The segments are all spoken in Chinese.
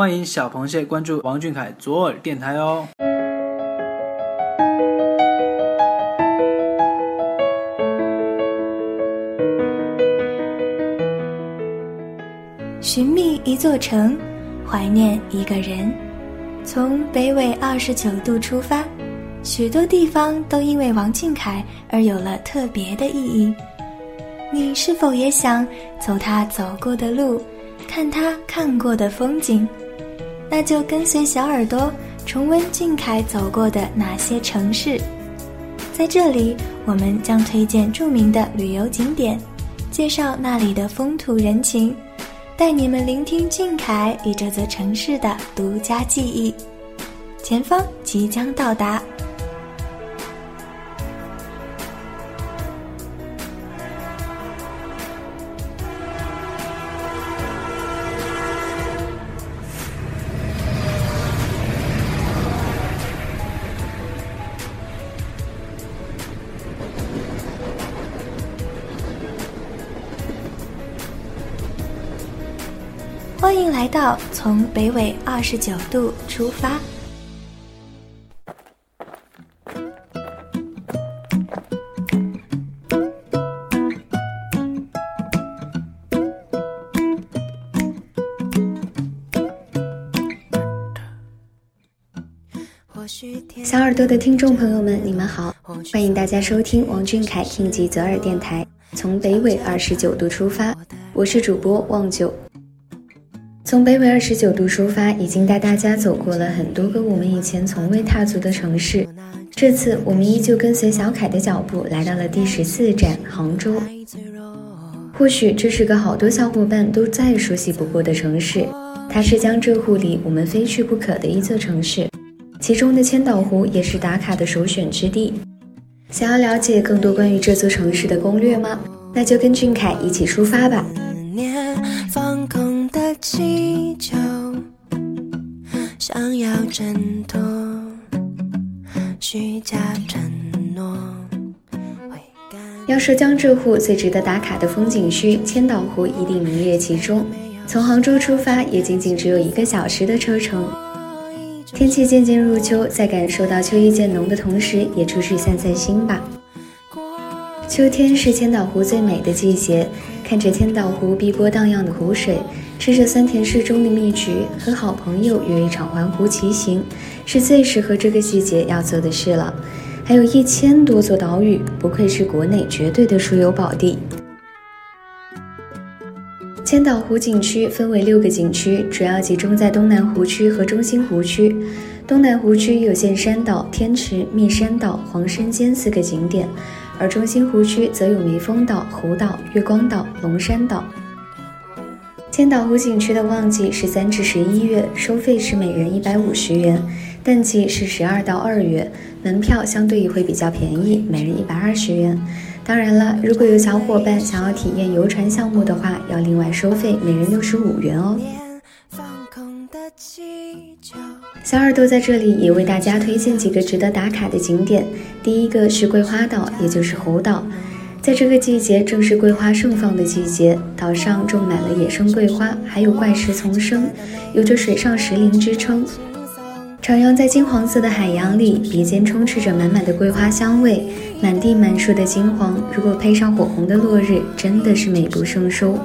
欢迎小螃蟹关注王俊凯左耳电台哦。寻觅一座城，怀念一个人，从北纬二十九度出发，许多地方都因为王俊凯而有了特别的意义。你是否也想走他走过的路，看他看过的风景？那就跟随小耳朵重温俊凯走过的哪些城市。在这里，我们将推荐著名的旅游景点，介绍那里的风土人情，带你们聆听俊凯与这座城市的独家记忆。前方即将到达。来到从北纬二十九度出发。小耳朵的听众朋友们，你们好，欢迎大家收听王俊凯听吉泽尔电台，从北纬二十九度出发，我是主播望九。从北纬二十九度出发，已经带大家走过了很多个我们以前从未踏足的城市。这次我们依旧跟随小凯的脚步，来到了第十四站杭州。或许这是个好多小伙伴都再熟悉不过的城市，它是江浙沪里我们非去不可的一座城市，其中的千岛湖也是打卡的首选之地。想要了解更多关于这座城市的攻略吗？那就跟俊凯一起出发吧。祈求，想要挣脱虚假承诺。要说江浙沪最值得打卡的风景区，千岛湖一定名列其中。从杭州出发，也仅仅只有一个小时的车程。天气渐渐入秋，在感受到秋意渐浓的同时，也出去散散心吧。秋天是千岛湖最美的季节，看着千岛湖碧波荡漾的湖水。吃着酸甜适中的蜜橘，和好朋友约一场环湖骑行，是最适合这个季节要做的事了。还有一千多座岛屿，不愧是国内绝对的出游宝地。千岛湖景区分为六个景区，主要集中在东南湖区和中心湖区。东南湖区有见山岛、天池、密山岛、黄山尖四个景点，而中心湖区则有梅峰岛、湖岛、月光岛、龙山岛。千岛湖景区的旺季是三至十一月，收费是每人一百五十元；淡季是十二到二月，门票相对也会比较便宜，每人一百二十元。当然了，如果有小伙伴想要体验游船项目的话，要另外收费，每人六十五元哦。小耳朵在这里也为大家推荐几个值得打卡的景点，第一个是桂花岛，也就是猴岛。在这个季节，正是桂花盛放的季节，岛上种满了野生桂花，还有怪石丛生，有着“水上石林”之称。徜徉在金黄色的海洋里，鼻尖充斥着满满的桂花香味，满地满树的金黄，如果配上火红的落日，真的是美不胜收。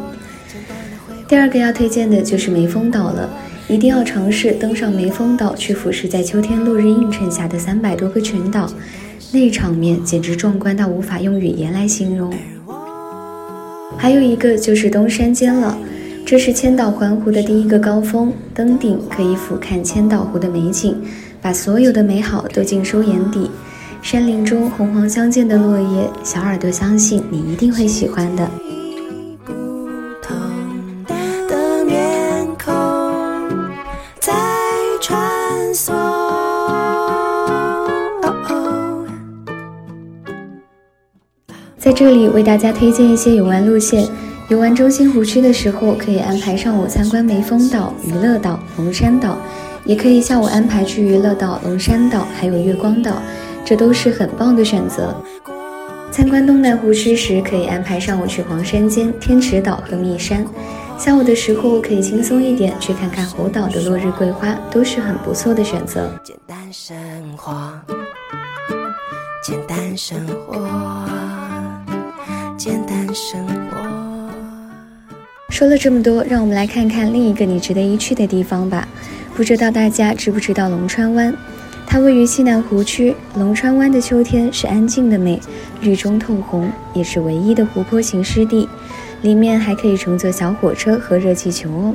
第二个要推荐的就是梅峰岛了，一定要尝试登上梅峰岛，去俯视在秋天落日映衬下的三百多个群岛。那场面简直壮观到无法用语言来形容。还有一个就是东山尖了，这是千岛环湖的第一个高峰，登顶可以俯瞰千岛湖的美景，把所有的美好都尽收眼底。山林中红黄相间的落叶，小耳朵相信你一定会喜欢的。在这里为大家推荐一些游玩路线。游玩中心湖区的时候，可以安排上午参观梅峰岛、娱乐岛、龙山岛，也可以下午安排去娱乐岛、龙山岛，还有月光岛，这都是很棒的选择。参观东南湖区时，可以安排上午去黄山尖、天池岛和密山。下午的时候可以轻松一点，去看看猴岛的落日桂花，都是很不错的选择。简单生活，简单生活，简单生活。说了这么多，让我们来看看另一个你值得一去的地方吧。不知道大家知不知道龙川湾？它位于西南湖区。龙川湾的秋天是安静的美，绿中透红，也是唯一的湖泊型湿地。里面还可以乘坐小火车和热气球哦。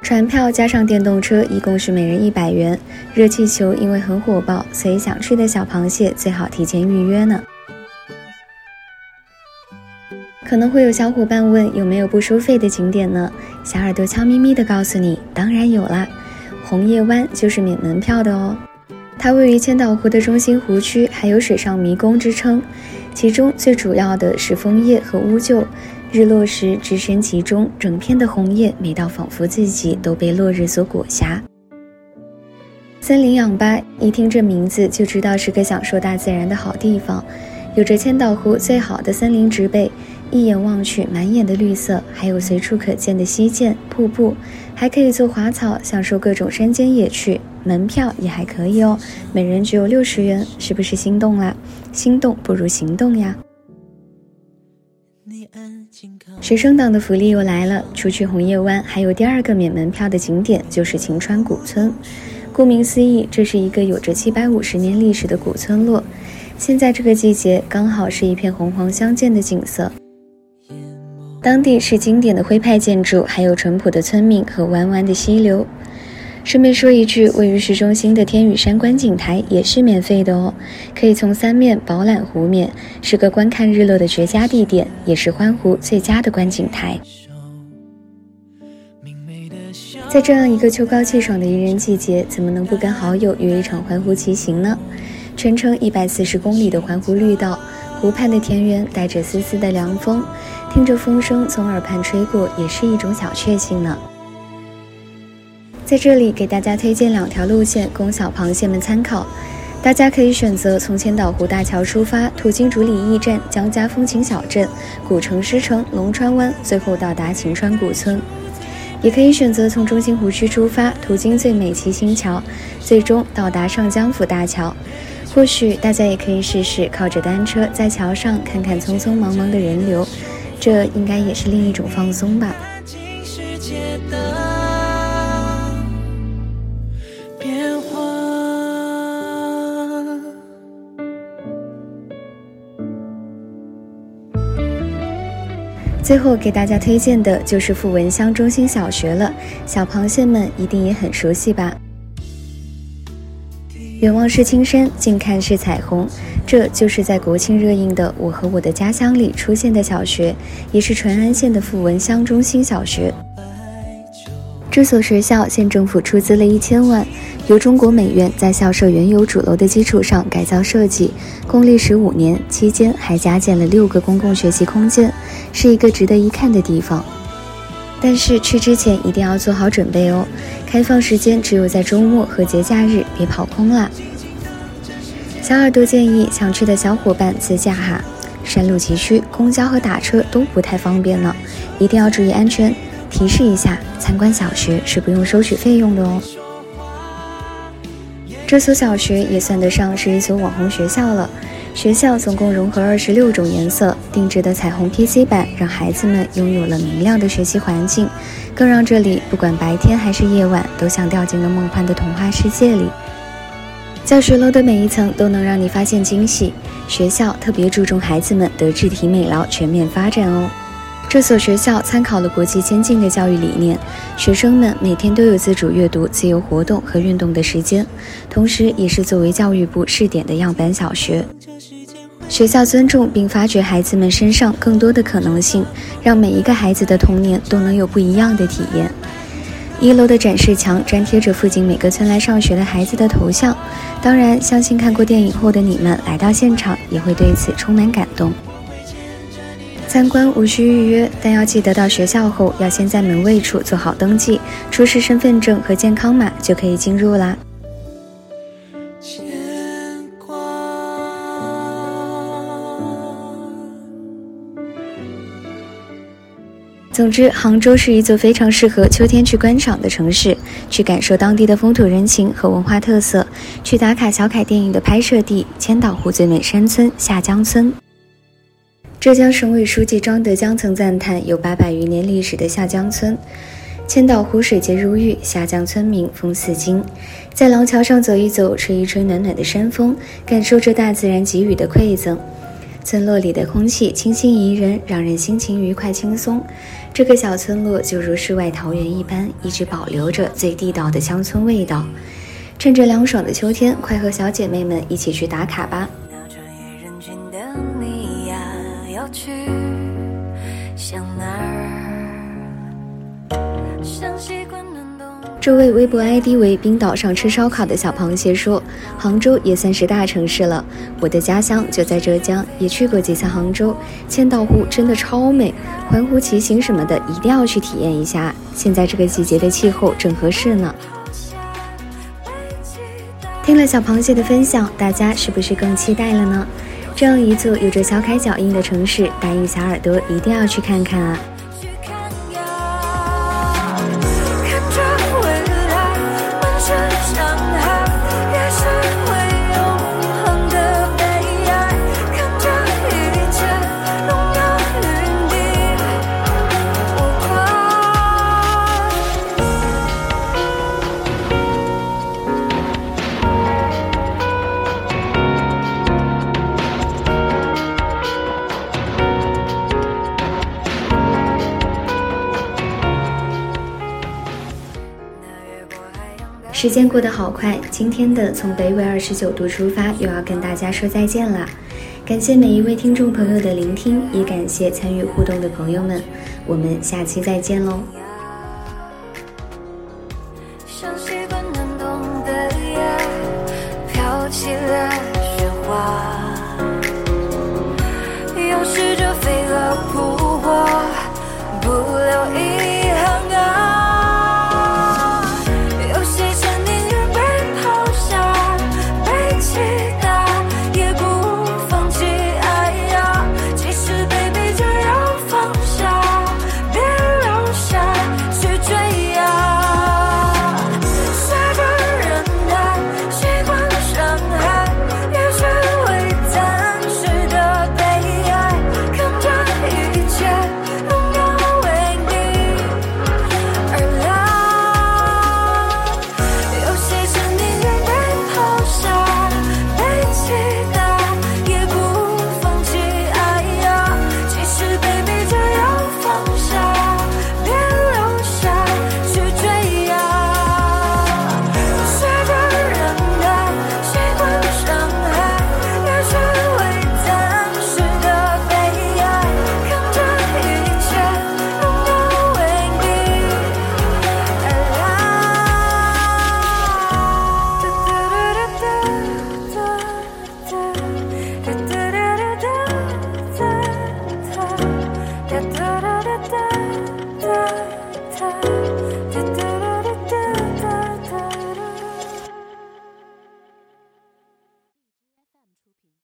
船票加上电动车一共是每人一百元。热气球因为很火爆，所以想去的小螃蟹最好提前预约呢。可能会有小伙伴问有没有不收费的景点呢？小耳朵悄咪咪的告诉你，当然有啦。红叶湾就是免门票的哦。它位于千岛湖的中心湖区，还有水上迷宫之称。其中最主要的是枫叶和乌桕。日落时置身其中，整片的红叶美到仿佛自己都被落日所裹挟。森林氧吧，一听这名字就知道是个享受大自然的好地方，有着千岛湖最好的森林植被，一眼望去满眼的绿色，还有随处可见的溪涧、瀑布，还可以坐滑草，享受各种山间野趣。门票也还可以哦，每人只有六十元，是不是心动啦？心动不如行动呀！学生党的福利又来了，除去红叶湾，还有第二个免门票的景点就是晴川古村。顾名思义，这是一个有着七百五十年历史的古村落。现在这个季节，刚好是一片红黄相间的景色。当地是经典的徽派建筑，还有淳朴的村民和弯弯的溪流。顺便说一句，位于市中心的天宇山观景台也是免费的哦，可以从三面饱览湖面，是个观看日落的绝佳地点，也是环湖最佳的观景台。在这样一个秋高气爽的宜人季节，怎么能不跟好友约一场环湖骑行呢？全程一百四十公里的环湖绿道，湖畔的田园带着丝丝的凉风，听着风声从耳畔吹过，也是一种小确幸呢。在这里给大家推荐两条路线，供小螃蟹们参考。大家可以选择从千岛湖大桥出发，途经竹里驿站、江家风情小镇、古城狮城、龙川湾，最后到达晴川古村；也可以选择从中心湖区出发，途经最美骑行桥，最终到达上江府大桥。或许大家也可以试试靠着单车在桥上看看匆匆忙忙的人流，这应该也是另一种放松吧。最后给大家推荐的就是富文乡中心小学了，小螃蟹们一定也很熟悉吧？远望是青山，近看是彩虹，这就是在国庆热映的《我和我的家乡》里出现的小学，也是淳安县的富文乡中心小学。这所学校县政府出资了一千万，由中国美院在校舍原有主楼的基础上改造设计，共历时五年，期间还加建了六个公共学习空间。是一个值得一看的地方，但是去之前一定要做好准备哦。开放时间只有在周末和节假日，别跑空了。小耳朵建议想去的小伙伴自驾哈，山路崎岖，公交和打车都不太方便呢，一定要注意安全。提示一下，参观小学是不用收取费用的哦。这所小学也算得上是一所网红学校了。学校总共融合二十六种颜色定制的彩虹 PC 板，让孩子们拥有了明亮的学习环境，更让这里不管白天还是夜晚，都像掉进了梦幻的童话世界里。教学楼的每一层都能让你发现惊喜。学校特别注重孩子们的智体美劳全面发展哦。这所学校参考了国际先进的教育理念，学生们每天都有自主阅读、自由活动和运动的时间，同时也是作为教育部试点的样板小学。学校尊重并发掘孩子们身上更多的可能性，让每一个孩子的童年都能有不一样的体验。一楼的展示墙粘贴着附近每个村来上学的孩子的头像，当然，相信看过电影后的你们来到现场也会对此充满感动。参观无需预约，但要记得到学校后要先在门卫处做好登记，出示身份证和健康码就可以进入啦。总之，杭州是一座非常适合秋天去观赏的城市，去感受当地的风土人情和文化特色，去打卡小凯电影的拍摄地千岛湖最美山村下江村。浙江省委书记张德江曾赞叹有八百余年历史的下江村。千岛湖水洁如玉，下江村民风似金。在廊桥上走一走，吹一吹暖暖的山风，感受着大自然给予的馈赠。村落里的空气清新宜人，让人心情愉快轻松。这个小村落就如世外桃源一般，一直保留着最地道的乡村味道。趁着凉爽的秋天，快和小姐妹们一起去打卡吧！去向哪儿？这位微博 ID 为“冰岛上吃烧烤”的小螃蟹说：“杭州也算是大城市了，我的家乡就在浙江，也去过几次杭州。千岛湖真的超美，环湖骑行什么的一定要去体验一下。现在这个季节的气候正合适呢。”听了小螃蟹的分享，大家是不是更期待了呢？这样一座有着小凯脚印的城市，答应小耳朵一定要去看看啊！时间过得好快，今天的从北纬二十九度出发又要跟大家说再见了。感谢每一位听众朋友的聆听，也感谢参与互动的朋友们。我们下期再见喽。